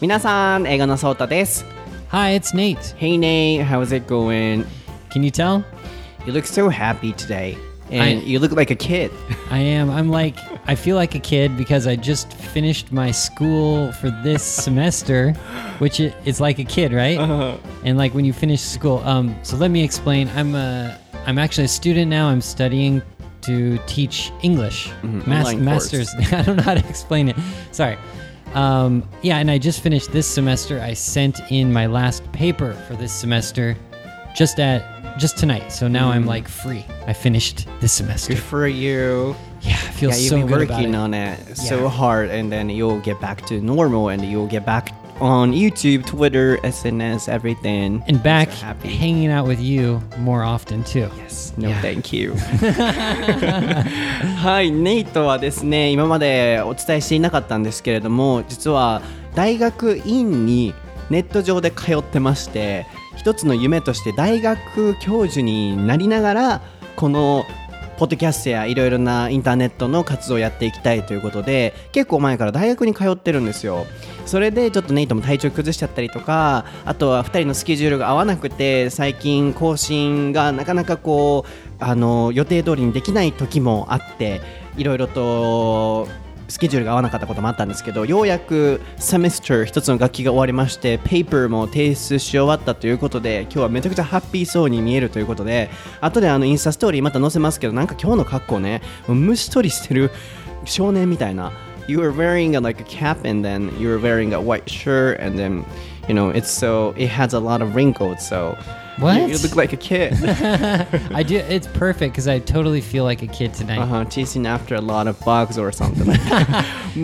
皆さん、英語のソータです。Hi, it's Nate. Hey Nate, how's it going? Can you tell? You look so happy today. And I- you look like a kid. I am. I'm like, I feel like a kid because I just finished my school for this semester, which i- it's like a kid, right? Uh-huh. And like when you finish school, um, so let me explain. I'm a, I'm actually a student now. I'm studying to teach English, mm-hmm. masters. I don't know how to explain it. Sorry. Um, yeah, and I just finished this semester. I sent in my last paper for this semester just at just tonight. So now I'm like free. I finished this semester. Good for you. Yeah, I feel Yeah, you've been working it. on it so hard, and then you'll get back to normal, and you'll get back on YouTube, Twitter, SNS, everything. and back So hanging out with you more often too. Yes. No, Yeah. thank you. はい、ネイトはですね、今までお伝えしていなかったんですけれども、実は大学院にネット上で通ってまして、一つの夢として大学教授になりながら、このポッドキャストやいろいろなインターネットの活動をやっていきたいということで結構前から大学に通ってるんですよそれでちょっとネイトも体調崩しちゃったりとかあとは2人のスケジュールが合わなくて最近更新がなかなかこうあの予定通りにできない時もあっていろいろとスケジュールが合わなかったこともあったんですけどようやくセメスター一つの楽器が終わりましてペーパーも提出し終わったということで今日はめちゃくちゃハッピーそうに見えるということで後であのインスタストーリーまた載せますけどなんか今日の格好ね虫取りしてる少年みたいな you were wearing a, like a cap and then you were wearing a white shirt and then you know it's so it has a lot of wrinkles so what? You, you look like a kid. I do. It's perfect because I totally feel like a kid tonight. Uh huh. Chasing after a lot of bugs or something.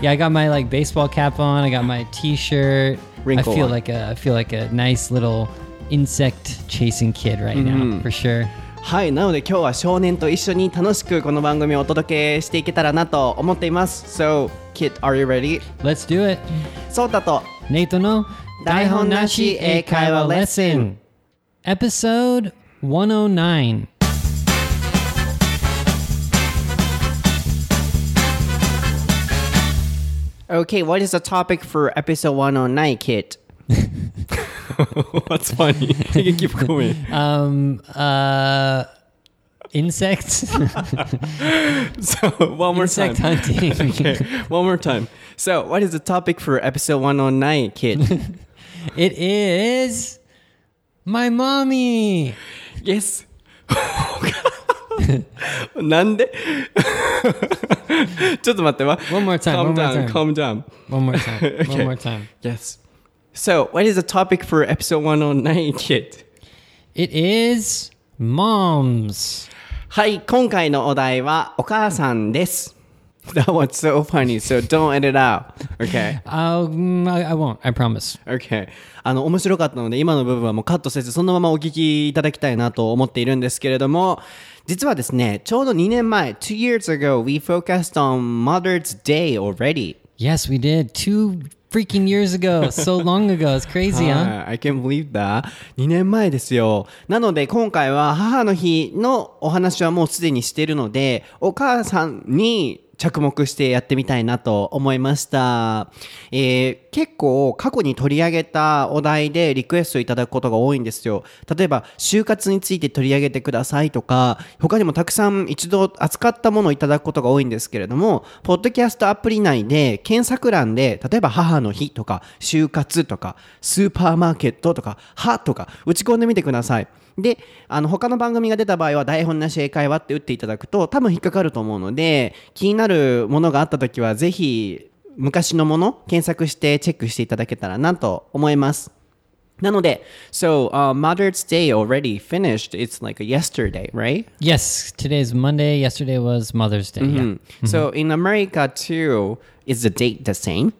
Yeah, I got my like baseball cap on. I got my T-shirt. Wrinkle I feel on. like a I feel like a nice little insect chasing kid right mm -hmm. now mm-hmm. for sure. はい、なので今日は少年と一緒に楽しくこの番組をお届けしていけたらなと思っています。So, kid, are you ready?Let's do it! ソータとネイトの台本なし英会話レッスン Episode 109オーケー、what is the topic for episode 109, Kit? What's funny? You can keep going Um uh insects So one more insect time hunting Okay, one more time So what is the topic for episode 109 kid? It is my mommy. yes なんでちょっと待ってわ One more time, Calm one more down, time. calm down One more time. Okay. One more time. Yes. So, what is the topic for episode 109, kid? It is moms. はい、今回のお題はお母さんです。That was so funny, so don't edit out. Okay? Um, I, I won't. I promise. Okay. あの、面白かったので、今の部分はもうカットせず、そのままお聞きいただきたいなと思っているんですけれども、実はですね、ちょうど2年前、2 years ago, we focused on Mother's Day already. Yes, we did two freaking years ago. So long ago. It's crazy, huh? I can't believe that. 2年前ですよ。なので今回は母の日のお話はもうすでにしているので、お母さんに着目してやってみたいなと思いました。えー結構過去に取り上げたお題でリクエストいただくことが多いんですよ。例えば、就活について取り上げてくださいとか、他にもたくさん一度扱ったものをいただくことが多いんですけれども、ポッドキャストアプリ内で検索欄で、例えば母の日とか、就活とか、スーパーマーケットとか、はとか、打ち込んでみてください。で、あの、他の番組が出た場合は、台本なし英会話って打っていただくと、多分引っかかると思うので、気になるものがあったときは、ぜひ、昔のもの、検索してチェックしていただけたらなと思います。なので、so, uh, Mother's Day already finished. It's like yesterday, right? Yes, today's Monday. Yesterday was Mother's Day. Mm. So in America too, is the date the same?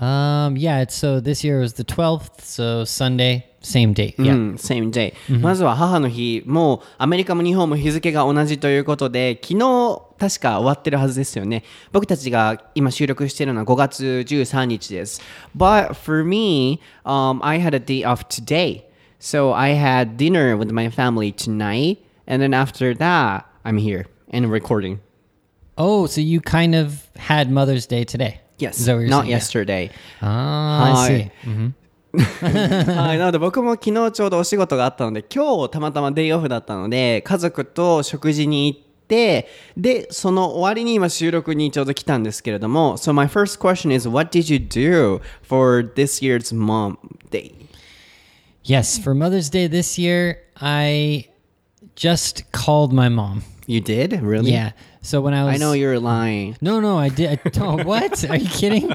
Yeah. Um, yeah, it's so this year was the 12th, so Sunday, same date. Yeah. うん、same day、まずは母の日、もうアメリカも日本も日付が同じということで、昨日確か終わってるはずですよね。僕たちが今収録しているのは5月13日です。But for me,、um, I had a day off today. So I had dinner with my family tonight. And then after that, I'm here and recording. Oh, so you kind of had Mother's Day today. Yes, not yesterday. Ah, I see. Hi. はい、なので僕も昨日ちょうどお仕事があったので今日たまたまデイオフだったので家族と食事に行ってでその終わりに今収録にちょうど来たんですけれども So my first question is what did you do for this year's mom day? Yes, for Mother's Day this year, I just called my mom. You did? Really? Yeah. So when I was I know you're lying. No, no, I did. I don't, what? Are you kidding?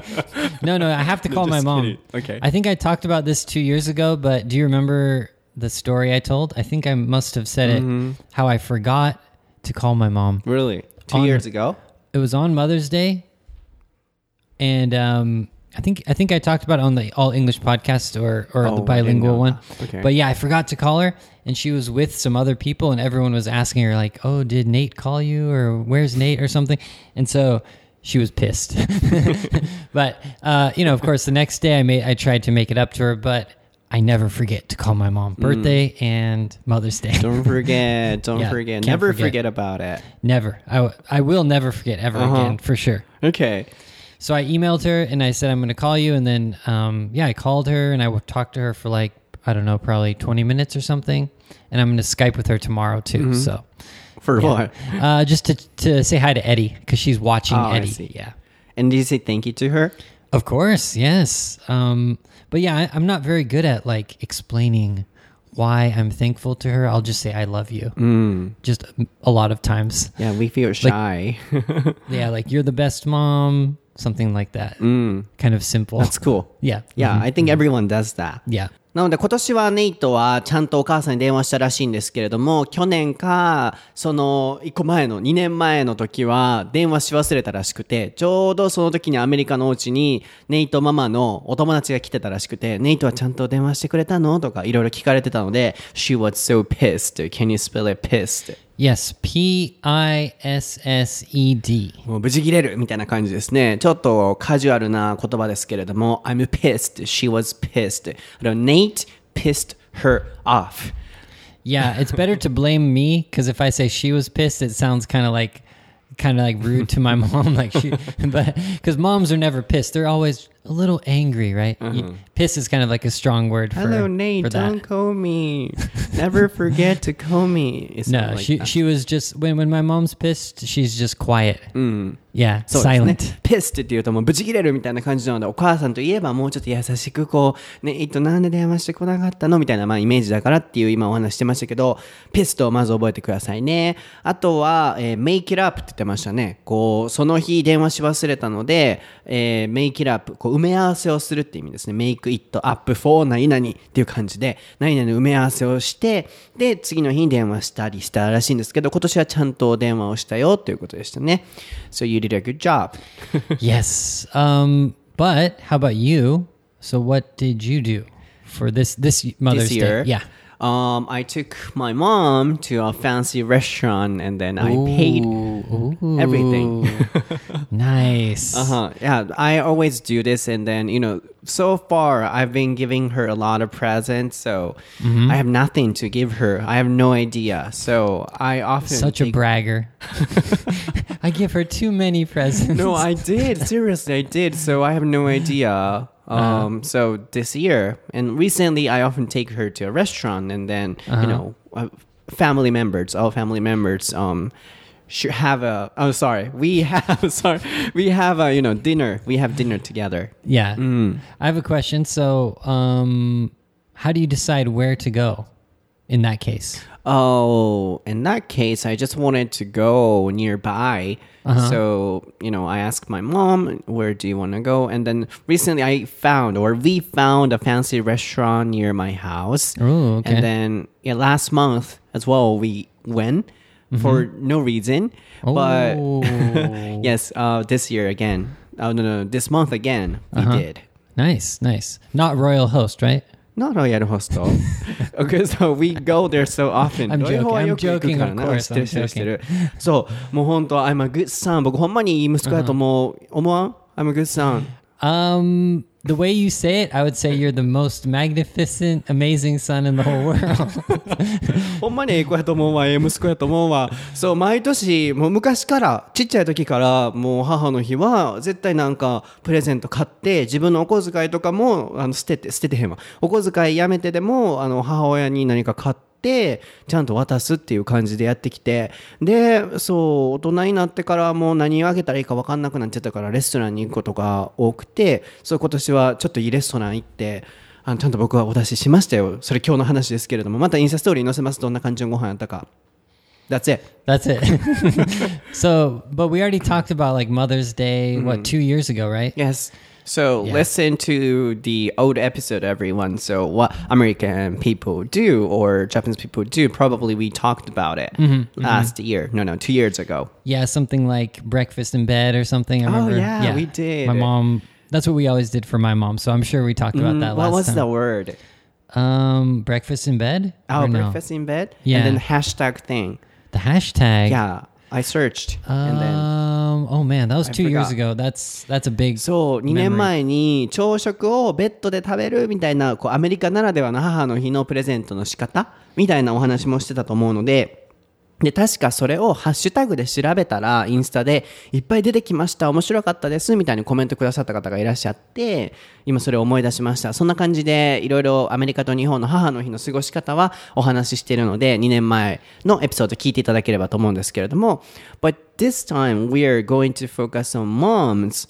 No, no, I have to call my mom. kidding. Okay. I think I talked about this two years ago, but do you remember the story I told? I think I must have said Mm-hmm. it. How I forgot to call my mom. Really? Two On- years ago? It was on Mother's Day, and um, I think I think I talked about it on the All English podcast or or Oh, the bilingual one. Okay. But yeah, I forgot to call her, and she was with some other people, and everyone was asking her like, "Oh, did Nate call you, or where's Nate, or something?" And so she was pissed. but uh, you know, of course, the next day I made I tried to make it up to her, but I never forget to call my mom birthday and Mother's Day. Mm. Don't forget. Don't Yeah, forget. Never forget. forget about it. never. I, w- I will never forget ever Uh-huh. again for sure. Okay. So I emailed her and I said I'm going to call you, and then um, yeah, I called her and I would talk to her for like I don't know, probably 20 minutes or something, and I'm going to Skype with her tomorrow too. Mm-hmm. So For what? uh, just to to say hi to Eddie because she's watching Oh, Eddie. Yeah, And did you say thank you to her? of course, yes. Um, but yeah, I, I'm not very good at like explaining why I'm thankful to her. I'll just say I love you. Mm. Just a lot of times. Yeah, we feel shy. Yeah, like you're the best mom, something like that. mm. Kind of simple. That's cool. yeah. Yeah, I think everyone does that. Yeah. なので今年はネイトはちゃんとお母さんに電話したらしいんですけれども、去年か、その1個前の2年前の時は電話し忘れたらしくて、ちょうどその時にアメリカのお家にネイトママのお友達が来てたらしくて、ネイトはちゃんと電話してくれたの？とかいろいろ聞かれてたので、She was so pissed. Can you spell it pissed? Yes, P I S S E D. もう無事切れるみたいな感じですね。ちょっとカジュアルな言葉ですけれども、I'm pissed. She was pissed. あの Nate pissed her off. Yeah, it's better to blame me because if I say she was pissed, it sounds kind of like kind of like rude to my mom. Like she, but because moms are never pissed, they're always a little angry, right? You- piss is kind of like a strong word for, Hello, Nate. for Don't call me. Never forget to call me. It's No, like she that. she was just when when my mom's pissed, she's just quiet. Yeah, そうです silent. ね。ピスって言うともうブチ切れるみたいな感じなので、お母さんといえばもうちょっと優しくこう、ね、えっと、なんで電話してこなかったのみたいな、まあ、イメージだからっていう今お話してましたけど、ピスとまず覚えてくださいね。あとは、えー、make it up って言ってましたね。こう、その日電話し忘れたので、えー、make it up、こう、埋め合わせをするって意味ですね。make it up for 何々っていう感じで、何々の埋め合わせをして、で、次の日に電話したりしたらしいんですけど、今年はちゃんと電話をしたよということでしたね。So you did a good job. yes. Um, but how about you? So what did you do for this this Mother's this year. Day? Yeah. Um, I took my mom to a fancy restaurant and then I paid Ooh. everything. nice. Uh-huh. Yeah, I always do this and then, you know, so far I've been giving her a lot of presents, so Mm-hmm. I have nothing to give her. I have no idea. So I often Such a bragger. I give her too many presents. No, I did. Seriously, I did. So I have no idea. Uh-huh. Um, so this year and recently, I often take her to a restaurant, and then Uh-huh. you know, uh, family members, all family members, um, should have a. Oh, sorry, we have sorry, we have a you know dinner. We have dinner together. Yeah. Mm. I have a question. So, um, how do you decide where to go in that case? Oh, in that case, I just wanted to go nearby. Uh-huh. So, you know, I asked my mom, where do you want to go? And then recently I found, or we found a fancy restaurant near my house. Ooh, okay. And then, yeah, last month as well, we went for no reason. oh. But Mm-hmm. Oh. yes, uh, this year again. Oh, no, no, this month again, we Uh-huh. did. Nice, nice. Not royal host, right? Not Royal Hostel. okay, so we go there so often. I'm joking, I'm な joking, of course, I'm 知ってる。そう、もう本当、I'm a good son. 僕ほんまにいい息子やと思う。思わん ?I'm a good son. Um, the way you say it, I would say you're the most magnificent, amazing son in the whole world. ほんまにええ子やと思うわ、ええ息子やと思うわ。そう、毎年、もう昔から、ちっちゃい時から、もう母の日は、絶対なんか、プレゼント買って、自分のお小遣いとかも、あの、捨てて、捨ててへんわ。お小遣いやめてでも、あの、母親に何か買って、ちゃんと渡すっていう感じでやってきて、で、そう、大人になってからもう何をあげたらいいか分かんなくなっちゃったから、レストランに行くことが多くて、そう、今年はちょっといいレストラン行って、あのちゃんと僕はお出ししましたよ。それ今日の話ですけれども、またインスタストーリーに載せます。どんな感じのご飯やったか。That's it. That's it. so, but we already talked about like Mother's Day, what, two years ago, right? Yes. So listen to the old episode, everyone. So what American people do or Japanese people do, probably we talked about it last year. No, no, two years ago. Yeah, something like breakfast in bed or something. I Oh, remember. yeah, we did. My mom. That's what we always did for my mom. So I'm sure we talked about that Mm, what was time. the word? Um, breakfast in bed. Oh, Or no? breakfast in bed? Yeah. And then hashtag thing. The hashtag. Yeah. I searched. and then Um. Oh man, that was I two years ago. That's that's a big. そう、2年前に朝食をベッドで食べるみたいな、こうアメリカならではの母の日のプレゼントの仕方みたいなお話もしてたと思うので、で、確かそれをハッシュタグで調べたら、インスタでいっぱい出てきました、面白かったです、みたいにコメントくださった方がいらっしゃって、今それを思い出しました。そんな感じで、いろいろアメリカと日本の母の日の過ごし方はお話ししているので、2年前のエピソード聞いていただければと思うんですけれども、But this time we are going to focus on moms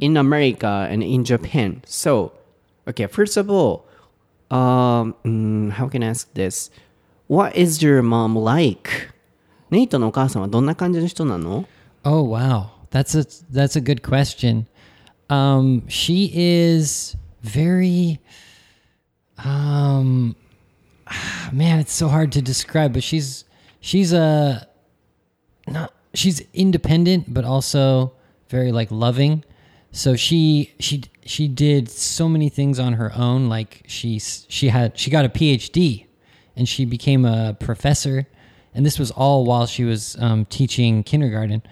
in America and in Japan. So, okay, first of all, um, mm, how can I ask this? What is your mom like? ネイトのお母さんはどんな感じの人なの Oh wow, that's a that's a good question. Um, she is very. Um, man, it's so hard to describe, but she's she's a not she's independent, but also very like loving. So she she she did so many things on her own. Like she's she had she got a PhD, and she became a professor, and this was all while she was um, teaching kindergarten.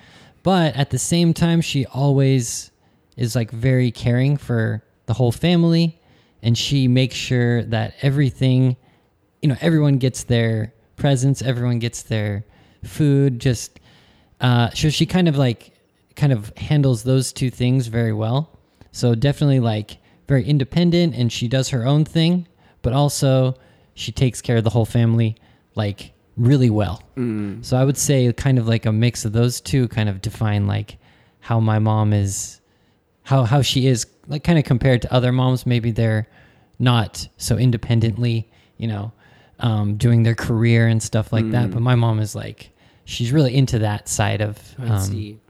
But at the same time, she always is like very caring for the whole family, and she makes sure that everything, you know, everyone gets their presents, everyone gets their food. Just uh, so she kind of like kind of handles those two things very well. So definitely like very independent, and she does her own thing, but also she takes care of the whole family like really well. So I would say kind of like a mix of those two kind of define like how my mom is how how she is like kind of compared to other moms. Maybe they're not so independently you know um, doing their career and stuff like that but my mom is like she's really into that side of um,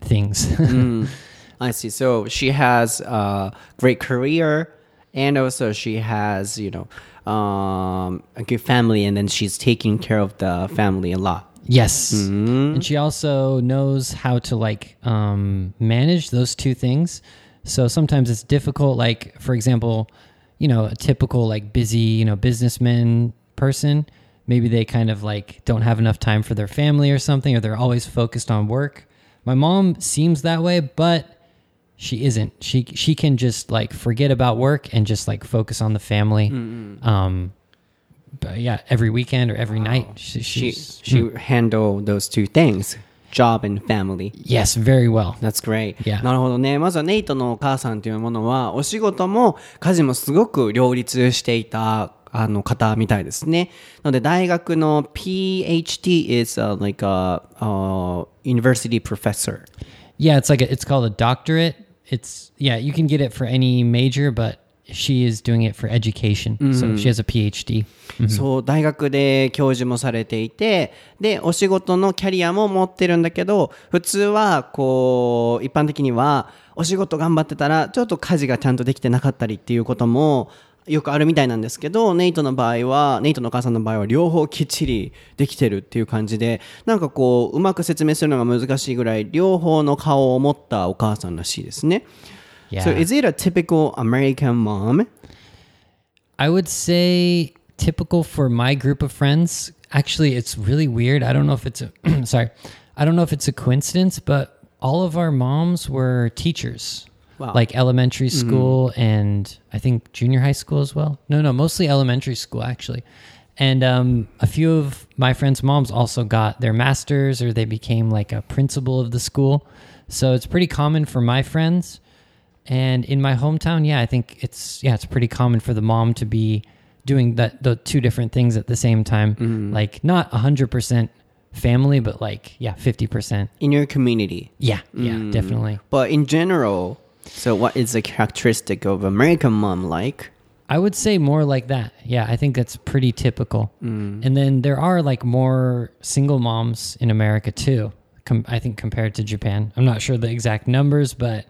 things. I see. So she has a great career and also she has, you know, um, a good family and then she's taking care of the family a lot. yes. And she also knows how to like um, manage those two things. So sometimes it's difficult like for example you know a typical like busy you know businessman person maybe they kind of like don't have enough time for their family or something or they're always focused on work. My mom seems that way but she isn't she she can just like forget about work and just like focus on the family um but yeah every weekend or every night she, She she's, she handle those two things, job and family. yes very well That's great. Yeah. なるほどね。まずはネイトのお母さんというものは、お仕事も家事もすごく両立していたあの方みたいですね。なので大学の PhD is、uh, like a、uh, university professor. yeah it's like a, it's called a doctorate it's yeah you can get it for any major but she is doing it for education. So she has a phd そう、大学で教授もされていて、で、お仕事のキャリアも持ってるんだけど、普通は、こう、一般的には、お仕事頑張ってたら、ちょっと家事がちゃんとできてなかったりっていうことも、よくあるみたいなんですけど、ネイトの場合は、ネイトのお母さんの場合は、両方きっちりできてるっていう感じで、なんかこう、うまく説明するのが難しいぐらい、両方の顔を持ったお母さんらしいですね。yeah So, is it a typical American mom? I would say typical for my group of friends. Actually, it's really weird. I don't know if it's a sorry. I don't know if it's a coincidence, but all of our moms were teachers. Wow. like elementary mm-hmm. school and I think junior high school as well. No, no, mostly elementary school actually. And um, a few of my friends' moms also got their masters or they became like a principal of the school. So it's pretty common for my friends. And in my hometown, yeah, I think it's yeah, it's pretty common for the mom to be doing that the two different things at the same time. Mm-hmm. Like not hundred percent family, but like yeah, fifty percent. In your community. Yeah, yeah, mm. definitely. But in general, so what is the characteristic of American mom like? I would say more like that. Yeah, I think that's pretty typical. And then there are like more single moms in America too. Com- I think compared to Japan, I'm not sure the exact numbers, but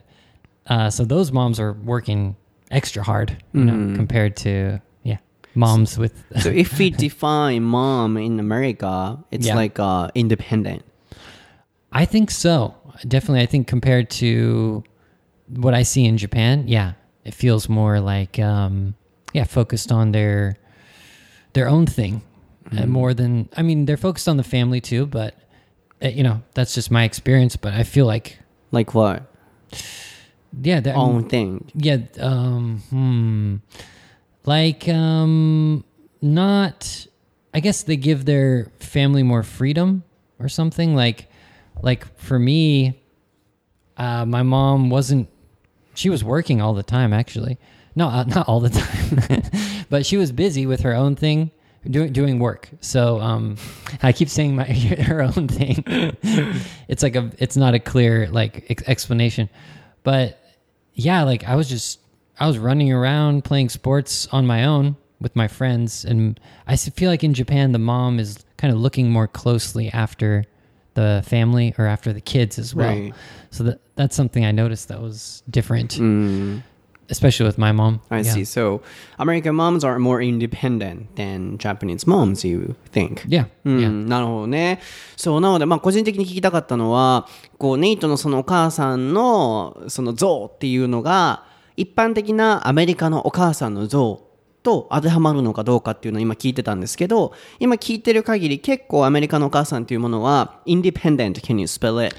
uh, so those moms are working extra hard, you know, compared to yeah moms with. So if we define mom in America, it's Yeah. like uh, independent. I think so. Definitely, I think compared to what I see in Japan, yeah, it feels more like um, yeah, focused on their their own thing uh, more than I mean, they're focused on the family too, but uh, you know, that's just my experience. But I feel like Like what? yeah, they're, Own thing. yeah, um, hmm, like um, not. I guess they give their family more freedom or something. Like, like for me, uh, my mom wasn't. She was working all the time, actually. No, uh, not all the time, but she was busy with her own thing, doing doing work. So um, I keep saying my her own thing. it's like a. It's not a clear like ex- explanation, but yeah, like I was just I was running around playing sports on my own with my friends, and i feel like in Japan the mom is kind of looking more closely after the family or after the kids as well. Right. So that that's something I noticed that was different, especially with my mom. I yeah. see. So American moms are more independent than Japanese moms, you think? Yeah, う yeah. ん、なるほどね。そう、なので、まあ、個人的に聞きたかったのは、こう、ネイトのそのお母さんの、その像っていうのが、一般的なアメリカのお母さんの像と当てはまるのかどうかっていうのを今聞いてたんですけど、今聞いてる限り結構アメリカのお母さんというものは、independent, can you spell it?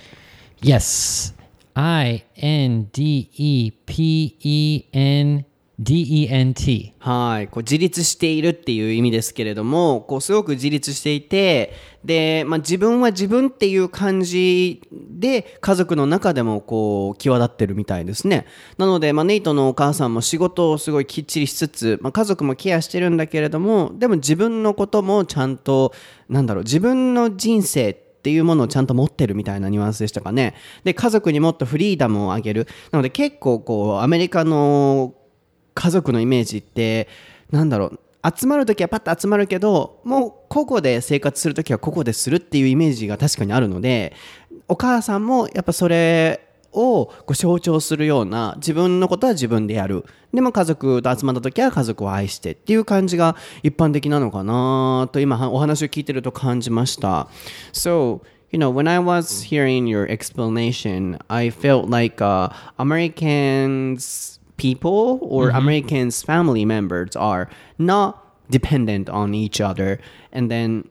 Yes, I N D E P E N D E N T. はい、こう自立しているっていう意味ですけれども、こうすごく自立していて、で、まあ、自分は自分っていう感じで家族の中でもこう際立ってるみたいですね。なので、まあ、ネイトのお母さんも仕事をすごいきっちりしつつ、まあ、家族もケアしてるんだけれども、でも自分のこともちゃんと、なんだろう、自分の人生っていうものをちゃんと持ってるみたいなニュアンスでしたかね。で、家族にもっとフリーダムをあげる。なので結構こう、アメリカの家族のイメージってなんだろう。集まる時はパッと集まるけどもう個々で生活する時は個々でするっていうイメージが確かにあるのでお母さんもやっぱそれをこう象徴するような自分のことは自分でやる。でも家族と集まった時は家族を愛してっていう感じが一般的なのかなと今お話を聞いてると感じました。So you know, when I was hearing your explanation, I felt like uh, Americans people or Americans family members are not dependent on each other, and then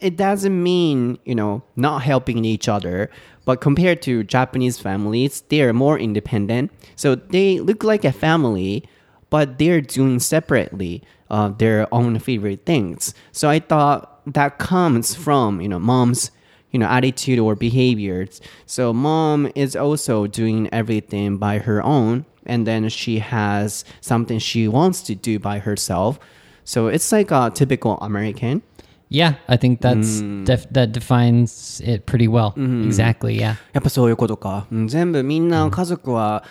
it doesn't mean you know not helping each other. But compared to Japanese families, they are more independent, so they look like a family, but they're doing separately uh, their own favorite things. So I thought that comes from you know mom's you know attitude or behaviors. So mom is also doing everything by her own and then she has something she wants to do by herself so it's like a typical american Yeah, I think that's def- that defines it pretty well. Exactly. Yeah. やっぱそういうことか、うん全部みんな家族は、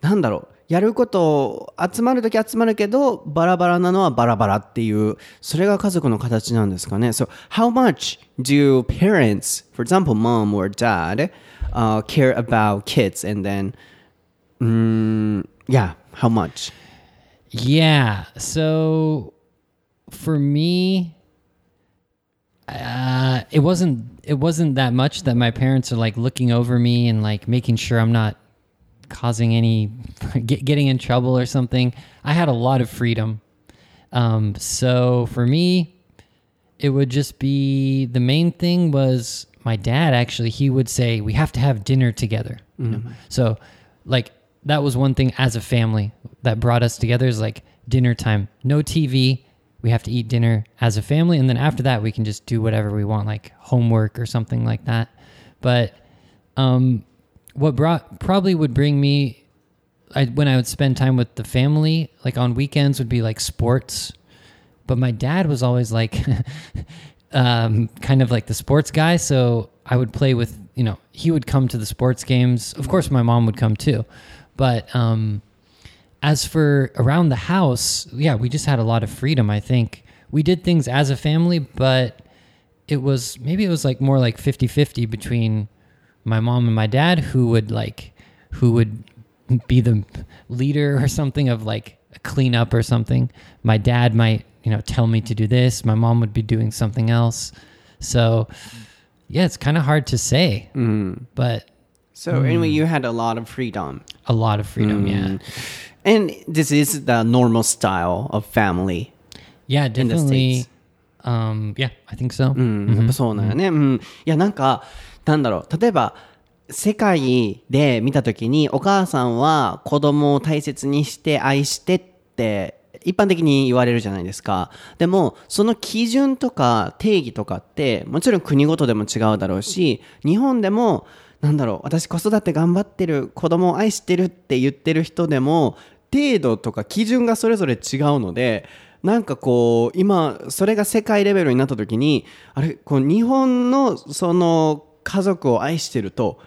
なんだろうやること集まるとき集まるけどバラバラなのはバラバラっていうそれが家族の形なんですかね So how much do parents for example mom or dad、uh, care about kids and then、 mm, yeah how much Yeah. So for me, uh, it wasn't it wasn't that much that my parents are like looking over me and like making sure I'm not causing any get, getting in trouble or something. I had a lot of freedom. Um, so for me, it would just be the main thing was my dad actually he would say we have to have dinner together you know? so like that was one thing as a family that brought us together is like dinner time. No TV. We have to eat dinner as a family, and then after that, we can just do whatever we want, like homework or something like that. But um, what brought probably would bring me I, when I would spend time with the family, like on weekends, would be like sports. But my dad was always like, um, kind of like the sports guy. So I would play with, you know, he would come to the sports games. Of course, my mom would come too. But um, as for around the house, yeah, we just had a lot of freedom. I think we did things as a family, but it was maybe it was like more like 50 50 between my mom and my dad who would like, who would be the leader or something of like a cleanup or something. My dad might, you know, tell me to do this. My mom would be doing something else. So, yeah, it's kind of hard to say, but So anyway, you had a lot of freedom. a lot of freedom. Yeah. And this is the normal style of family. Yeah, the definitely. States. Um, yeah, I think so. うん、やっぱそうなんよね。うん。いや、なんか、なんだろう。例えば、世界で見たときに、お母さんは子供を大切にして愛してって、一般的に言われるじゃないですか。でも、その基準とか定義とかって、もちろん国ごとでも違うだろうし、日本でも、なんだろう、私子育て頑張ってる、子供を愛してるって言ってる人でも、程度とか基準がそれぞれ違うので、なんかこう今それが世界レベルになった時にあれこう日本のその家族を愛してると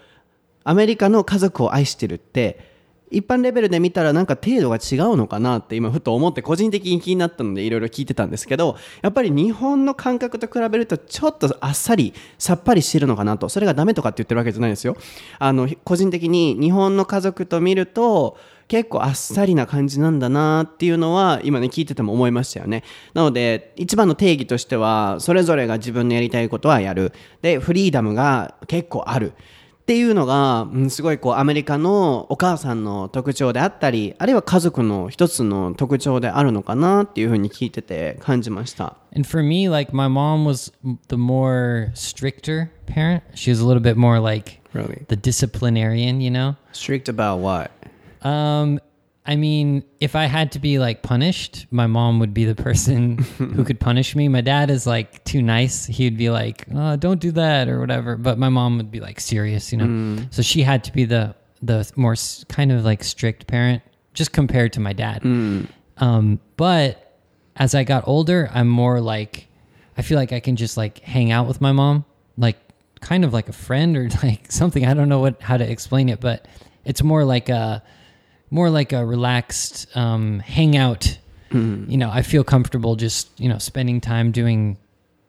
アメリカの家族を愛してるって一般レベルで見たらなんか程度が違うのかなって今ふと思って個人的に気になったのでいろいろ聞いてたんですけどやっぱり日本の感覚と比べるとちょっとあっさりさっぱりしてるのかなと。それがダメとかって言ってるわけじゃないですよ。あの個人的に日本の家族と見ると結構あっさりな感じなんだなっていうのは今ね聞いてても思いましたよね。なので一番の定義としてはそれぞれが自分のやりたいことはやる。でフリーダムが結構ある。っていうのが、うんすごいこうアメリカのお母さんの特徴であったりあるいは家族の一つの特徴であるのかなっていうふうに聞いてて感じました And for me, like my mom was the more stricter parent. She was a little bit more like Really? the disciplinarian, you know? strict about what? Um, I mean, if I had to be like punished, my mom would be the person who could punish me. My dad is like too nice. He'd be like, oh, "Don't do that" or whatever. But my mom would be like serious, you know. Mm. So she had to be the the more kind of like strict parent, just compared to my dad. Mm. Um, but as I got older, I'm more like I feel like I can just like hang out with my mom, like kind of like a friend or like something. I don't know what how to explain it, but it's more like a more like a relaxed um, hangout. You know, I feel comfortable just you know spending time doing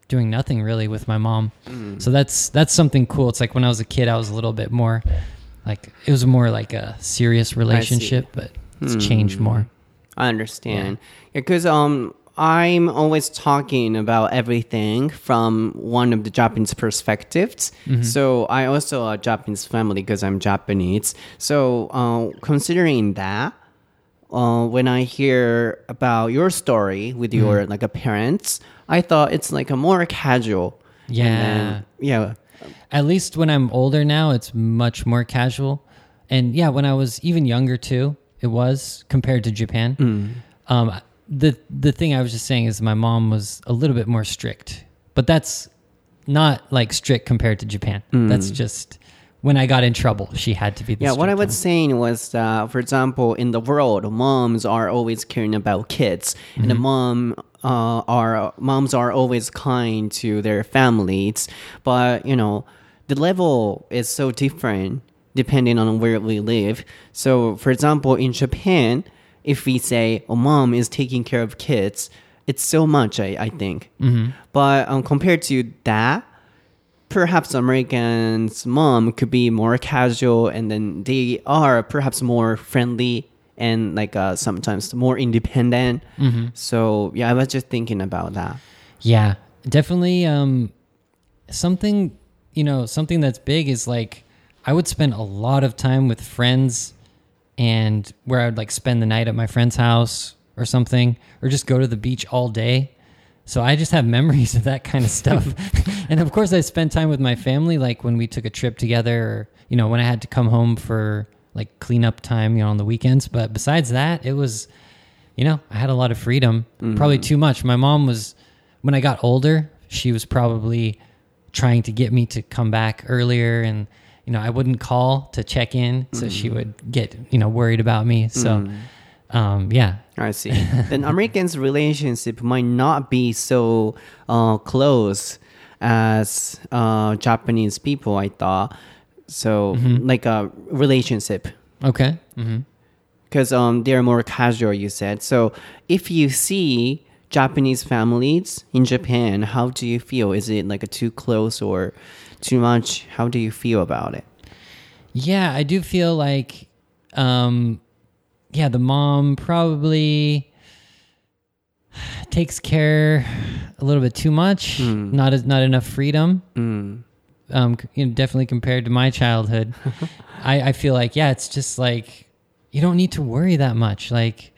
doing nothing really with my mom. So that's that's something cool. It's like when I was a kid, I was a little bit more like it was more like a serious relationship, but it's changed more. I understand. Yeah, Because um, I'm always talking about everything from one of the Japanese perspectives. So I also a Japanese family because I'm Japanese. So uh, considering that, uh, when I hear about your story with your like a parents, I thought it's like a more casual. Yeah. then- yeah. At least when I'm older now, it's much more casual. And yeah, when I was even younger too, it was compared to Japan. Um, the the thing I was just saying is my mom was a little bit more strict, but that's not like strict compared to Japan. Mm. That's just when I got in trouble, she had to be the Yeah, what I was saying was that, for example, in the world, moms are always caring about kids, and the mm-hmm. mom uh, are moms are always kind to their families. But you know, the level is so different depending on where we live. So, for example, in Japan, if we say, "Oh, mom is taking care of kids," it's so much. I I think. But um, compared to that perhaps Americans' mom could be more casual, and then they are perhaps more friendly and like uh, sometimes more independent. So yeah, I was just thinking about that. Yeah, definitely. Um, something you know, something that's big is like I would spend a lot of time with friends, and where I would like spend the night at my friend's house or something, or just go to the beach all day. So I just have memories of that kind of stuff. and of course, I spent time with my family, like when we took a trip together, or you know, when I had to come home for like cleanup time, you know, on the weekends. But besides that, it was, you know, I had a lot of freedom. Mm-hmm. Probably too much. My mom was, when I got older, she was probably trying to get me to come back earlier and you know i wouldn't call to check in so she would get you know worried about me. So um yeah. I see. then Americans' relationship might not be so uh, close as uh, Japanese people. I thought. So, like a relationship. okay. Because um, they're more casual you said. So if you see japanese families in japan how do you feel? Is it like a too close or too much? How do you feel about it? Yeah i do feel like um yeah the mom probably takes care a little bit too much not as not enough freedom. Um you know, definitely compared to my childhood. I, I feel like yeah it's just like you don't need to worry that much. Like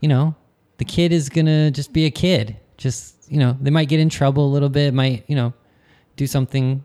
you know the kid is gonna just be a kid. Just you know they might get in trouble a little bit might you know do something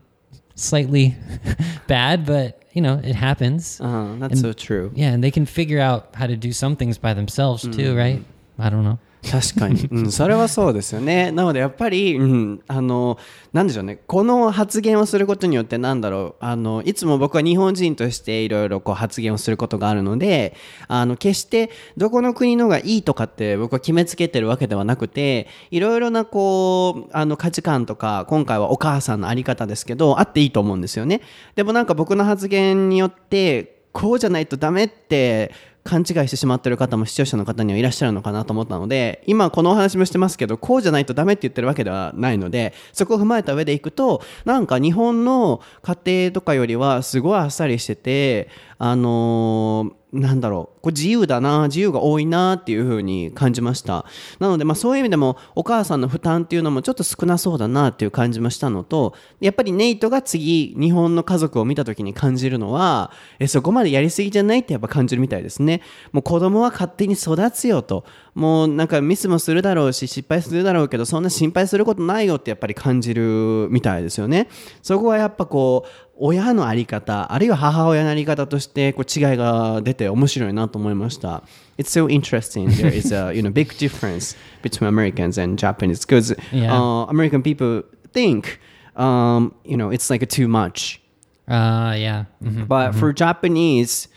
slightly bad but you know it happens. Uh, that's And- so true. yeah and they can figure out how to do some things by themselves too right? I don't know 確かに、うん、それはそうですよね。なのでやっぱり、うん、あのなんでしょうね。この発言をすることによってなんだろう。あのいつも僕は日本人としていろいろこう発言をすることがあるのであの決してどこの国のがいいとかって僕は決めつけてるわけではなくていろいろなこうあの価値観とか今回はお母さんのあり方ですけどあっていいと思うんですよね。でもなんか僕の発言によってこうじゃないとダメって勘違いしてしまってる方も視聴者の方にはいらっしゃるのかなと思ったので今このお話もしてますけどこうじゃないとダメって言ってるわけではないのでそこを踏まえた上でいくとなんか日本の家庭とかよりはすごいあっさりしててあのーなんだろう。これ自由だな自由が多いなっていう風に感じました。なのでまあそういう意味でもお母さんの負担っていうのもちょっと少なそうだなっていう感じもしたのとやっぱりネイトが次日本の家族を見た時に感じるのはえそこまでやりすぎじゃないってやっぱ感じるみたいですね。もう子供は勝手に育つよと。もうなんかミスもするだろうし失敗するだろうけどそんな心配することないよってやっぱり感じるみたいですよねそこはやっぱこう親のあり方あるいは母親のあり方としてこう違いが出て面白いなと思いました It's so interesting there is a you know big difference between Americans and Japanese because uh, American people think um, you know it's like too much uh yeah Mhm. but for Japanese,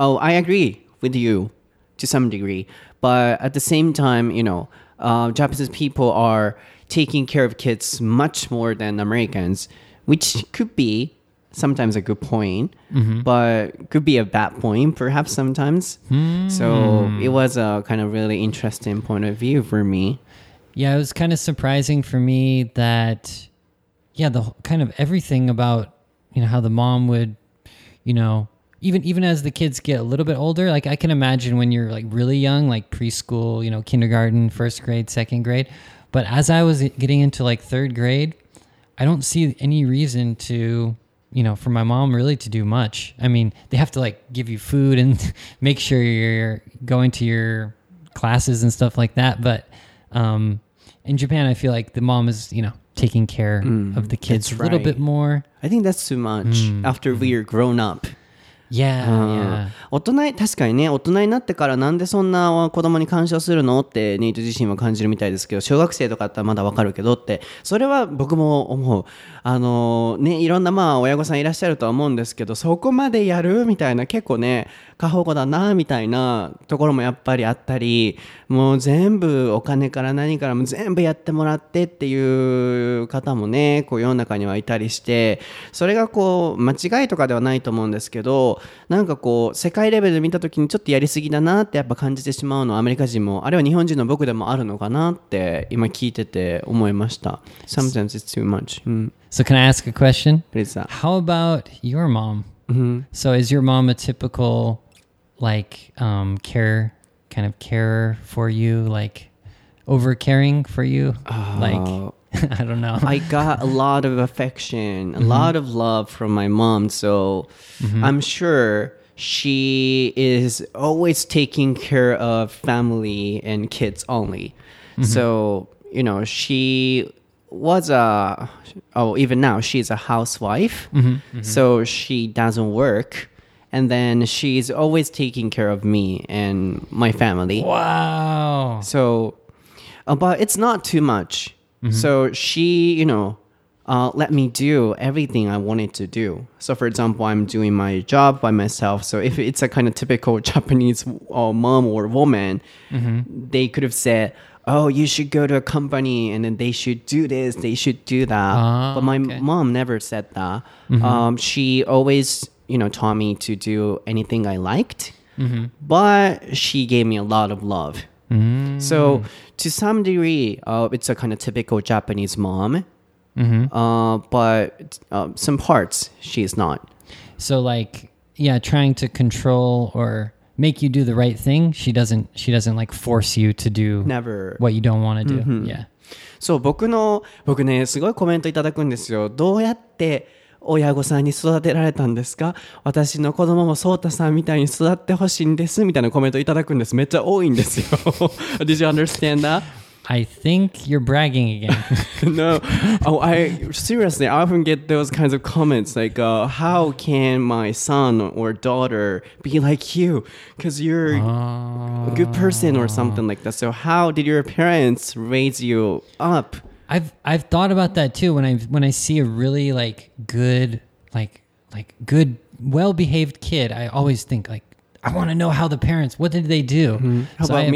oh, I agree with you to some degree. But at the same time, you know, uh, Japanese people are taking care of kids much more than Americans, which could be sometimes a good point, but could be a bad point perhaps sometimes. So it was a kind of really interesting point of view for me. Yeah, it was kind of surprising for me that, yeah, the kind of everything about you know how the mom would, you know, even even as the kids get a little bit older, like I can imagine when you're like really young, like preschool, you know, kindergarten, first grade, second grade, but as I was getting into like third grade, I don't see any reason to. You know, for my mom really to do much. I mean, they have to like give you food and make sure you're going to your classes and stuff like that. But um, in Japan, I feel like the mom is, you know, taking care mm, of the kids a little right. bit more. I think that's too much mm. after mm. we're grown up. Yeah, yeah. 大人確かにね大人になってからなんでそんな子供に干渉するの？ってネイト自身は感じるみたいですけど小学生とかだったらまだわかるけどってそれは僕も思うあのねいろんなまあ親御さんいらっしゃるとは思うんですけどそこまでやるみたいな結構ね過保護だなみたいなところもやっぱりあったりもう全部お金から何からも全部やってもらってっていう方もねこう世の中にはいたりしてそれがこう間違いとかではないと思うんですけどなんかこう世界レベルで見た時にちょっとやりすぎだなってやっぱ感じてしまうのはアメリカ人もあるいは日本人の僕でもあるのかなって今聞いてて思いました Sometimes it's too much、うん、So can I ask a question? Please, uh, How about your mom? Mm-hmm. So is your mom a typical like um care kind of care for you, like over caring for you? Like oh. I don't know. I got a lot of affection, a mm-hmm. lot of love from my mom. So mm-hmm. I'm sure she is always taking care of family and kids only. Mm-hmm. So, you know, she was a, oh, even now, she's a housewife. So she doesn't work. And then she's always taking care of me and my family. Wow. So, uh, but it's not too much. So she, you know, uh, let me do everything I wanted to do. So, for example, I'm doing my job by myself. So, if it's a kind of typical Japanese uh, mom or woman, they could have said, "Oh, you should go to a company, and then they should do this, they should do that." Ah, but my okay. mom never said that. Um, she always, you know, taught me to do anything I liked, but she gave me a lot of love. So to some degree, uh, it's a kind of typical Japanese mom. Uh, but uh, some parts she is not. So like yeah, trying to control or make you do the right thing. She doesn't she doesn't like force you to do Never. what you don't want to do. Yeah. そう僕の僕ねすごいコメントいただくんですよ。どうやって 親御さんに育てられたんですか私の子供もソータさんみたいに育ってほしいんですみたいなコメントいただくんです。めっちゃ多いんですよ。Did you understand that? I think you're bragging again. no, oh, I seriously, I often get those kinds of comments like, uh, "How can my son or daughter be like you? Because you're a good person or something like that." So, how did your parents raise you up? I've I've thought about that too when I when I see a really like good like like good well behaved kid. I always think like I want to know how the parents what did they do. Mm-hmm. How So I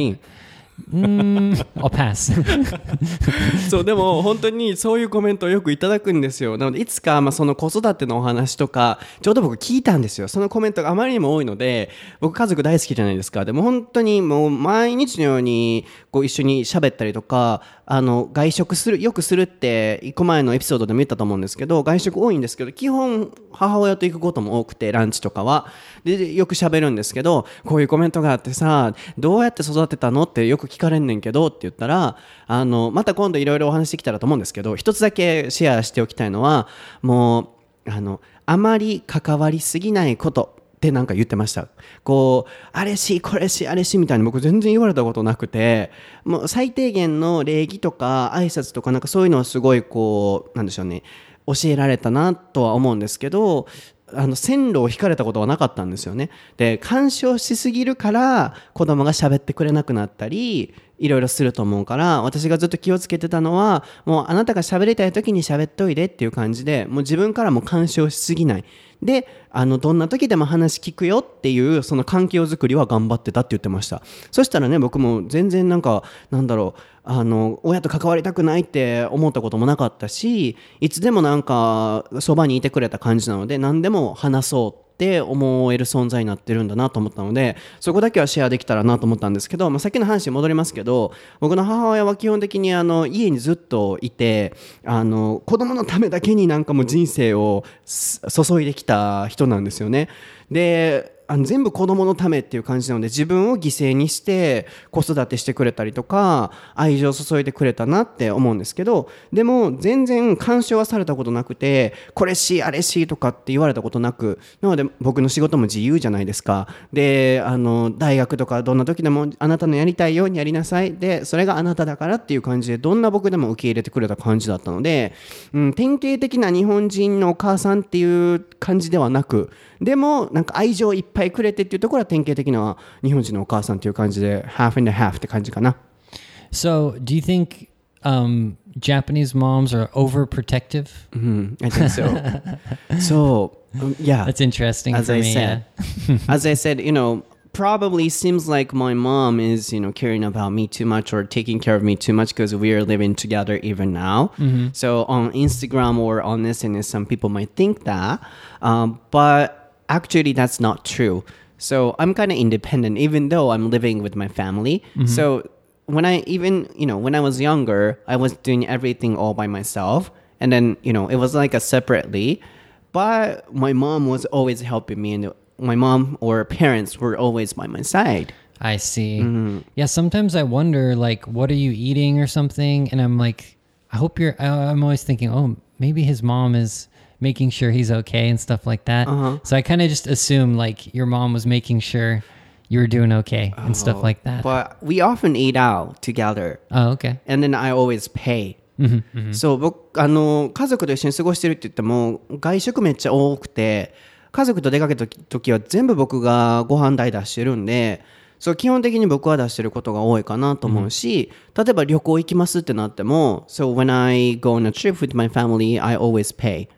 about have- me? I'll pass. そうでも本当にそういうコメントをよくいただくんですよなのでいつかまあその子育てのお話とかちょうど僕聞いたんですよそのコメントがあまりにも多いので僕家族大好きじゃないですかでも本当にもう毎日のようにこう一緒に喋ったりとかあの外食するよくするって一個前のエピソードでも言ったと思うんですけど外食多いんですけど基本母親と行くことも多くてランチとかはでよく喋るんですけどこういうコメントがあってさどうやって育てたのってよく聞かれんねんけどって言ったらあのまた今度いろいろお話できたらと思うんですけど一つだけシェアしておきたいのはもうあのあまり関わりすぎないことってなんか言ってました。こうあれしこれしあれしみたいに僕全然言われたことなくてもう最低限の礼儀とか挨拶とかなんかそういうのはすごいこうなんでしょうね。教えられたなとは思うんですけどあの線路を引かれたことはなかったんですよね。で干渉しすぎるから子供が喋ってくれなくなったりいろいろすると思うから私がずっと気をつけてたのはもうあなたが喋りたい時に喋っといでっていう感じでもう自分からも干渉しすぎない。であのどんな時でも話聞くよっていうその環境づくりは頑張ってたって言ってました。そしたらね僕も全然なんかなんだろうあの親と関わりたくないって思ったこともなかったしいつでもなんかそばにいてくれた感じなので何でも話そうってって思える存在になってるんだなと思ったのでそこだけはシェアできたらなと思ったんですけど、まあ、さっきの話に戻りますけど僕の母親は基本的にあの家にずっといてあの子供のためだけになんかもう人生を注いできた人なんですよね。であの全部子供のためっていう感じなので自分を犠牲にして子育てしてくれたりとか愛情を注いでくれたなって思うんですけどでも全然干渉はされたことなくてこれしあれしとかって言われたことなくなので僕の仕事も自由じゃないですか。であの大学とかどんな時でもあなたのやりたいようにやりなさい。でそれがあなただからっていう感じでどんな僕でも受け入れてくれた感じだったので、うん、典型的な日本人のお母さんっていう感じではなくでもなんか愛情いっぱくれてっていうところは典型的な日本人のお母さんっていう感じで half and a half って感じかな So, do you think um, Japanese moms are overprotective? うん I think so so um, yeah That's interesting as for I me. said as I said you know probably seems like my mom is you know caring about me too much or taking care of me too much because we are living together even now so on instagram or on sns some people might think that um, but actually that's not true so i'm kind of independent even though i'm living with my family so when i even you know when i was younger i was doing everything all by myself and then you know it was like a separately but my mom was always helping me and my mom or parents were always by my side I see. Mm-hmm. Yeah, sometimes I wonder, like, what are you eating or something? And I'm like, I hope you're. I'm always thinking, oh, maybe his mom is making sure he's okay and stuff like that. Uh-huh. So I kind of just assume like your mom was making sure you were doing okay and stuff like that. Oh, but we often eat out together oh, okay. and then I always pay そう僕あの家族と一緒に過ごしてるって言っても外食めっちゃ多くて 家族と出かけた時は全部僕がご飯代出してるんで そう基本的に僕は出してることが多いかなと思うし、例えば旅行行きますってなっても So when I go on a trip with my family I always pay、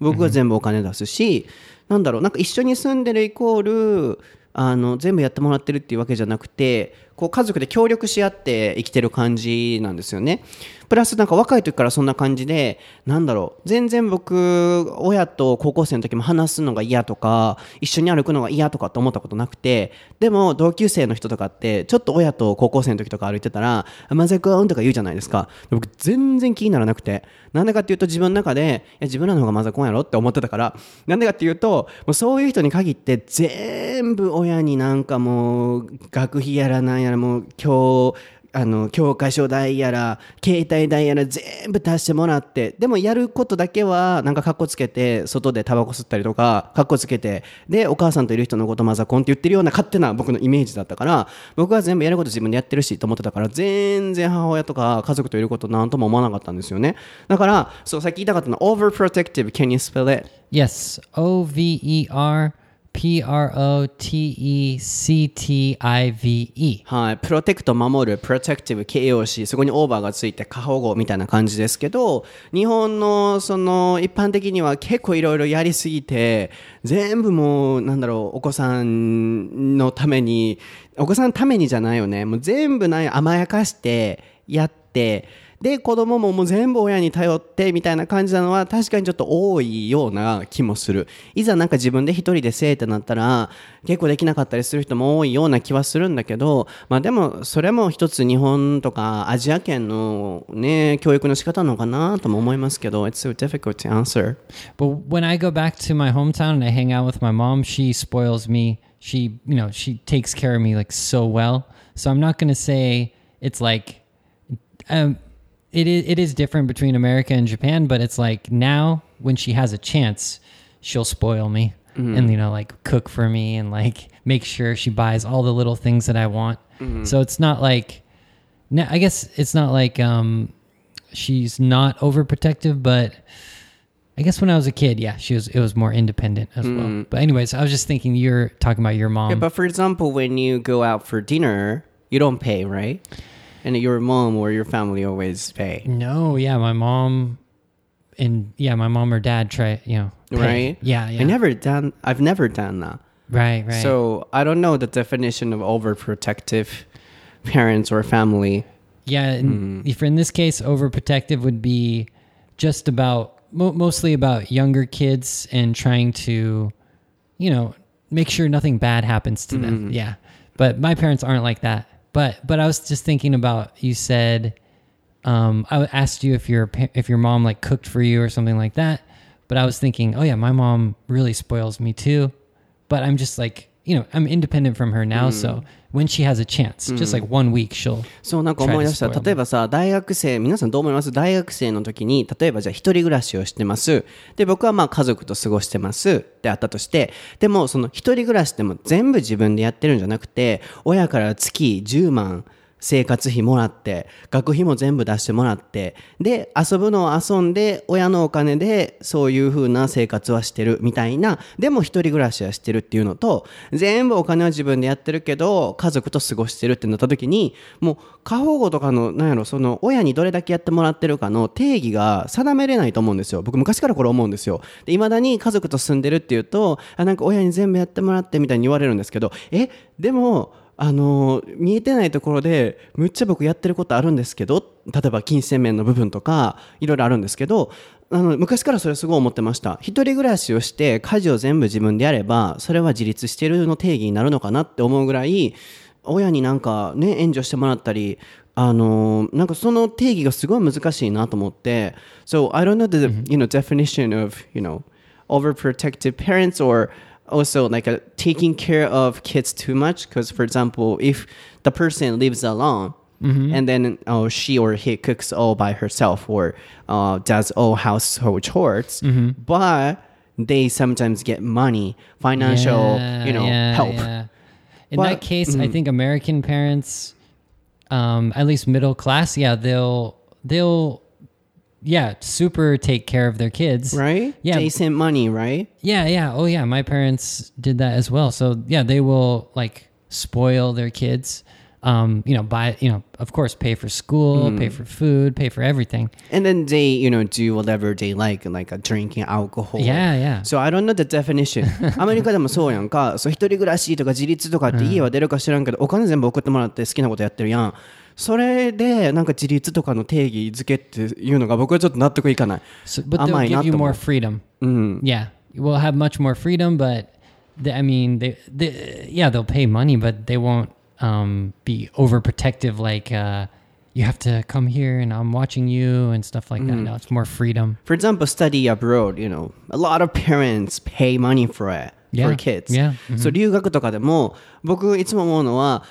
僕が全部お金出すしなんだろうなんか一緒に住んでるイコールあの全部やってもらってるっていうわけじゃなくてこう家族で協力し合って生きてる感じなんですよね。プラスなんか若い時からそんな感じでなんだろう全然僕親と高校生の時も話すのが嫌とか一緒に歩くのが嫌とかって思ったことなくてでも同級生の人とかってちょっと親と高校生の時とか歩いてたら「マゼくん」とか言うじゃないですか。僕全然気にならなくてなんでかっていうと自分の中でいや自分らの方がマザコンやろって思ってたからなんでかっていうともうそういう人に限って全部親になんかもう学費やらなんやらもう今日あの教科書代やら携帯代やら全部足してもらってでもやることだけはなんかかっこつけて外でタバコ吸ったりとかかっこつけてでお母さんといる人のことマザコンって言ってるような勝手な僕のイメージだったから僕は全部やること自分でやってるしと思ってたから全然母親とか家族といることなんとも思わなかったんですよね。だからそうさっき言いたかったの overprotective can you spell it? Yes, O P R O T E C T I V E. はい、プロテクト守る、プロテクティブ形容詞、そこにオーバーがついて過保護みたいな感じですけど、日本のその一般的には結構いろいろやりすぎて、全部もう、なんだろう、お子さんのために、お子さんのためにじゃないよね、もう全部ない甘やかしてやって、で子供ももう全部親に頼ってみたいな感じなのは確かにちょっと多いような気もするいざなんか自分で一人でせえってなったら結構できなかったりする人も多いような気はするんだけどまあでもそれも一つ日本とかアジア圏のね教育の仕方なのかなとも思いますけど It's so difficult to answer But when I go back to my hometown and I hang out with my mom, she spoils me. She, you know, she takes care of me like so well. So I'm not going to say it's like um it is it is different between America and Japan, but it's like now when she has a chance, she'll spoil me mm-hmm. and you know like cook for me and like make sure she buys all the little things that I want. Mm-hmm. So it's not like now I guess it's not like um she's not overprotective, but I guess when I was a kid, yeah, she was. It was more independent as well. Mm. But anyways, I was just thinking you're talking about your mom. Yeah, but for example, when you go out for dinner, you don't pay, right? And your mom or your family always pay, no, yeah, my mom, and yeah, my mom or dad try, you know, pay. right? Yeah, yeah, I never done. I've never done that. right, right. So I don't know the definition of overprotective parents or family. yeah, and mm-hmm. if in this case, overprotective would be just about mo- mostly about younger kids and trying to, you know, make sure nothing bad happens to them. Mm-hmm. Yeah, but my parents aren't like that. But but I was just thinking about you said um, I asked you if your if your mom like cooked for you or something like that. But I was thinking, oh yeah, my mom really spoils me too. But I'm just like you know I'm independent from her now, so when she has a chance, just like one week, she'll そうなんか思い出した。Try to spoil me. 例えばさ、大学生、皆さんどう思います？大学生の時に、例えばじゃあ一人暮らしをしてます。で、僕はまあ家族と過ごしてますってあったとして、でもその一人暮らしでも全部自分でやってるんじゃなくて、親から月10万、生活費もらって学費も全部出してもらってで遊ぶのを遊んで親のお金でそういう風な生活はしてるみたいなでも一人暮らしはしてるっていうのと全部お金は自分でやってるけど家族と過ごしてるってなった時にもう過保護とかのなんやろその親にどれだけやってもらってるかの定義が定めれないと思うんですよ。僕昔からこれ思うんですよ。で未だに家族と住んでるっていうとあなんか親に全部やってもらってみたいに言われるんですけどえ？でもあの見えてないところでむっちゃ僕やってることあるんですけど例えば金銭面の部分とかいろいろあるんですけどあの昔からそれすごい思ってました。一人暮らしをして家事を全部自分でやればそれは自立してるの定義になるのかなって思うぐらい親になんかね援助してもらったりあのなんかその定義がすごい難しいなと思って So I don't know the、you know definition of you know overprotective parents or also like a, taking care of kids too much because for example if the person lives alone and then oh, she or he cooks all by herself or uh, does all household chores but they sometimes get money financial Yeah, you know yeah, help. yeah. In But- that case, I think American parents, um, at least middle class, yeah, they'll they'll yeah, super take care of their kids. right? Yeah. They sent money, right? Yeah, yeah. Oh, yeah. My parents did that as well. So yeah, they will like spoil their kids. Um, you know, buy you know, of course, pay for school, pay for food, pay for everything. And then they, you know, do whatever they like, like uh, drinking alcohol. Yeah, yeah. So I don't know the definition. アメリカでもそうやんか。そう一人暮らしとか自立とかって家は出るか知らんけど、お金全部送ってもらって好きなことやってるやん。 それでなんか自立とかの定義づけっていうのが僕はちょっと納得いかない。So, but they'll 甘いな give you more freedom. Yeah, we'll have much more freedom, but they, I mean, they, they, yeah, they'll pay money, but they won't um, be overprotective. Like uh, you have to come here, and I'm watching you, and stuff like that. No, it's more freedom. For example, study abroad, you know, a lot of parents pay money for it, Yeah. for kids. Yeah. そう留学とかでも、僕いつも思うのは、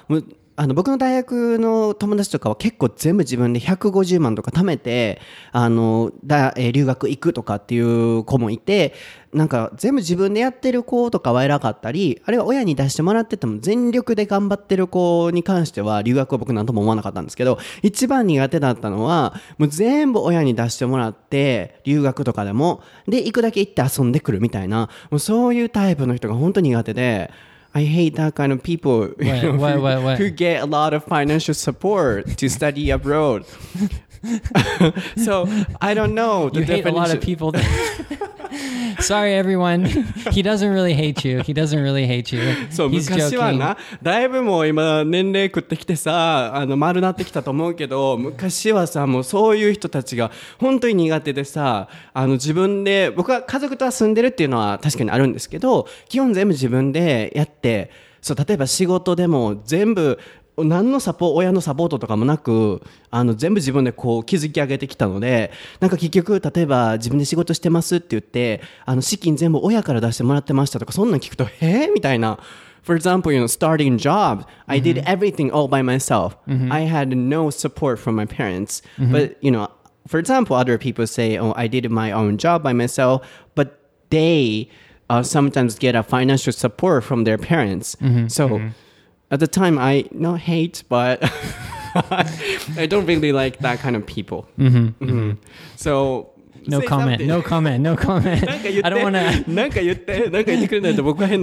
あの僕の大学の友達とかは結構全部自分で150万とか貯めて、あの、だえー留学行くとかっていう子もいて、なんか全部自分でやってる子とかは偉かったり、あるいは親に出してもらってても全力で頑張ってる子に関しては留学は僕なんとも思わなかったんですけど、一番苦手だったのは、もう全部親に出してもらって、留学とかでも、で、行くだけ行って遊んでくるみたいな、もうそういうタイプの人が本当に苦手で、I hate that kind of people you know, who, who get a lot of financial support to study abroad. so I don't know the You hate a lot of definition. people. Sorry, everyone. He doesn't really hate you. He doesn't really hate you. そう昔は.なだいぶもう今年齢食ってきてさあの丸なってきたと思うけど昔はさもうそういう人たちが本当に苦手でさあの自分で僕は家族とは住んでるっていうのは確かにあるんですけど基本全部自分でやってそう例えば仕事でも全部何のサポ親のサポートとかもなくあの全部自分でこう築き上げてきたのでなんか結局例えば自分で仕事してますって言ってあの資金全部親から出してもらってましたとかそんなん聞くとえー、みたいな For example, you know, starting job, I did everything all by myself. I had no support from my parents. But you know, for example, other people say, "Oh, I did my own job by myself," but they uh, sometimes get a financial support from their parents. So at the time I not hate, but I don't really like that kind of people. Mm-hmm. Mm-hmm. mm-hmm. So no comment, no comment, no comment, no comment. I don't want to.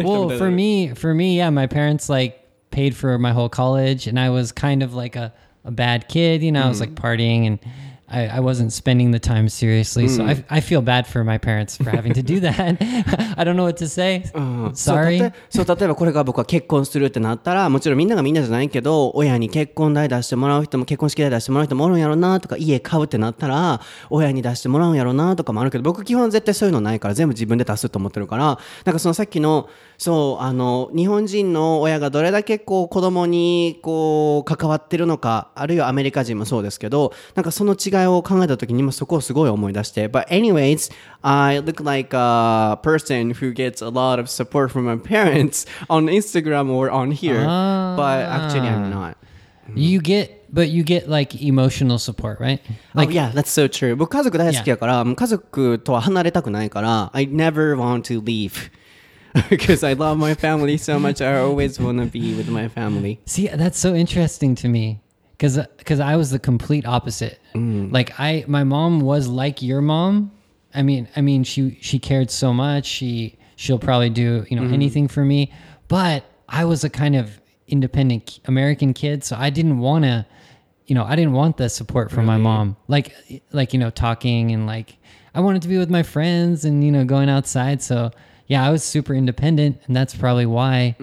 well, for me, for me, yeah, my parents like paid for my whole college, and I was kind of like a, a bad kid. You know, mm-hmm. I was mm. like partying and I, I wasn't spending the time seriously. So I, I feel bad for my parents for having to do that. I don't know what to say. Sorry. そう例えばこれが僕は結婚するってなったらもちろんみんながみんなじゃないけど 親に結婚代出してもらう人も結婚式代出してもらう人もおるんやろなとか家買うってなったら親に出してもらうんやろなとかもあるけど僕基本絶対そういうのないから全部自分で出すと思ってるからなんかそのさっきのそうあの日本人の親がどれだけこう子供にこう関わってるのかあるいはアメリカ人もそうですけどなんかその違いを考えた時にもそこをすごい思い出して But anyways I look like a person who gets a lot of support from my parents on Instagram or on here but actually I'm not You get, but you get like emotional support, right? Like, oh, yeah, that's so true. 僕家族大好きやから、もう家族とは離れたくないから、I never want to leave. Because I love my family so much, I always want to be with my family. See, that's so interesting to me because because I was the complete opposite. Mm. Like I, my mom was like your mom. I mean, I mean, she she cared so much. She she'll probably do you know mm. anything for me. But I was a kind of independent American kid, so I didn't want to. You know, I didn't want the support from my mom. Like like you know, talking and like I wanted to be with my friends and you know going outside. So yeah, I was super independent, and that's probably why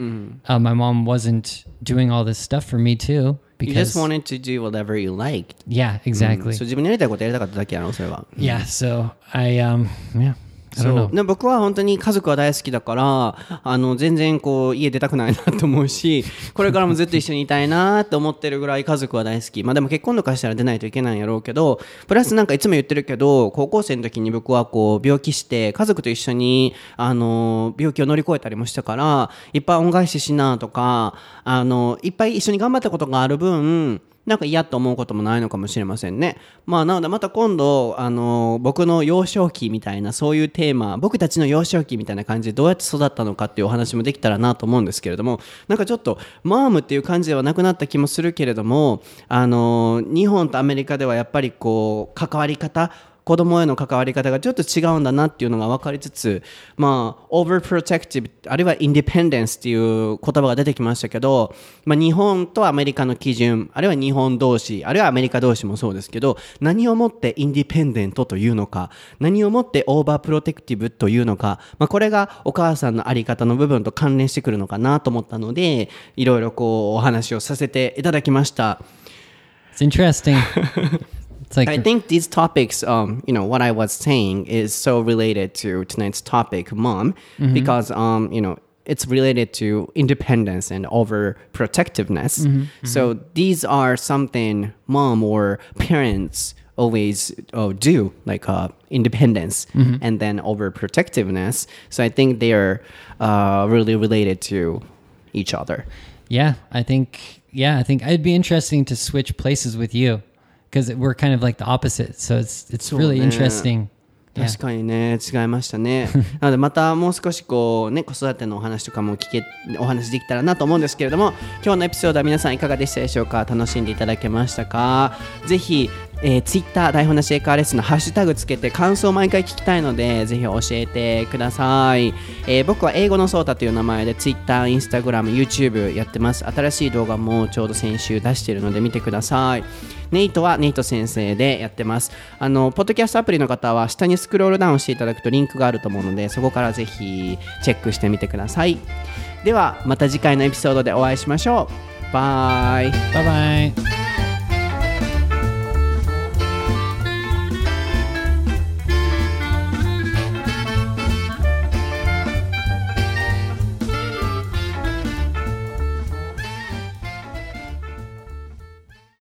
uh, my mom wasn't doing all this stuff for me too. You Because just wanted to do whatever you liked. yeah, exactly. そう自分のやりたいことやりたかっただけやろ、それは。 yeah, so I um yeah, I そう.で僕は本当に家族は大好きだからあの全然こう家出たくないなと思うしこれからもずっと一緒にいたいなって思ってるぐらい家族は大好きまあでも結婚とかしたら出ないといけないんやろうけどプラスなんかいつも言ってるけど高校生の時に僕はこう病気して家族と一緒にあの病気を乗り越えたりもしたからいっぱい恩返ししなとかあのいっぱい一緒に頑張ったことがある分なんか嫌と思うこともないのかもしれませんね。まあ、なのでまた今度、あの、僕の幼少期みたいな、そういうテーマ、僕たちの幼少期みたいな感じでどうやって育ったのかっていうお話もできたらなと思うんですけれども、なんかちょっと、マームっていう感じではなくなった気もするけれども、あの、日本とアメリカではやっぱりこう、関わり方、子供への関わり方がちょっと違うんだなっていうのが分かりつつまあ overprotective あるいは independence っていう言葉が出てきましたけど、まあ、日本とアメリカの基準あるいは日本同士あるいはアメリカ同士もそうですけど何をもってインディペンデントというのか何をもってオーバープロテクティブというのか、まあ、これがお母さんのあり方の部分と関連してくるのかなと思ったのでいろいろこうお話をさせていただきました。It's interesting. It's like I think these topics, um, you know, what I was saying is so related to tonight's topic, mom, mm-hmm. because, um, you know, it's related to independence and overprotectiveness. Mm-hmm, mm-hmm. So these are something mom or parents always oh, do, like uh, independence mm-hmm. and then overprotectiveness. So I think they are uh, really related to each other. Yeah, I think yeah, I think it'd be interesting to switch places with you because we're kind of like the opposite. So it's it's really interesting. 確かにね。違いましたね。なのでまたもう少しこうね子育てのお話とかも聞けお話できたらなと思うんですけれども今日のエピソードは皆さんいかがでしたでしょうか？楽しんでいただけましたか？ぜひえー、ツイッター台本なしエカーレッスンのハッシュタグつけて感想を毎回聞きたいのでぜひ教えてください、えー、僕は英語のソータという名前でツイッター、インスタグラム、YouTube やってます。新しい動画もちょうど先週出しているので見てくださいネイトはネイト先生でやってます。あのポッドキャストアプリの方は下にスクロールダウンしていただくとリンクがあると思うのでそこからぜひチェックしてみてください。ではまた次回のエピソードでお会いしましょう。バイ。バイバイ。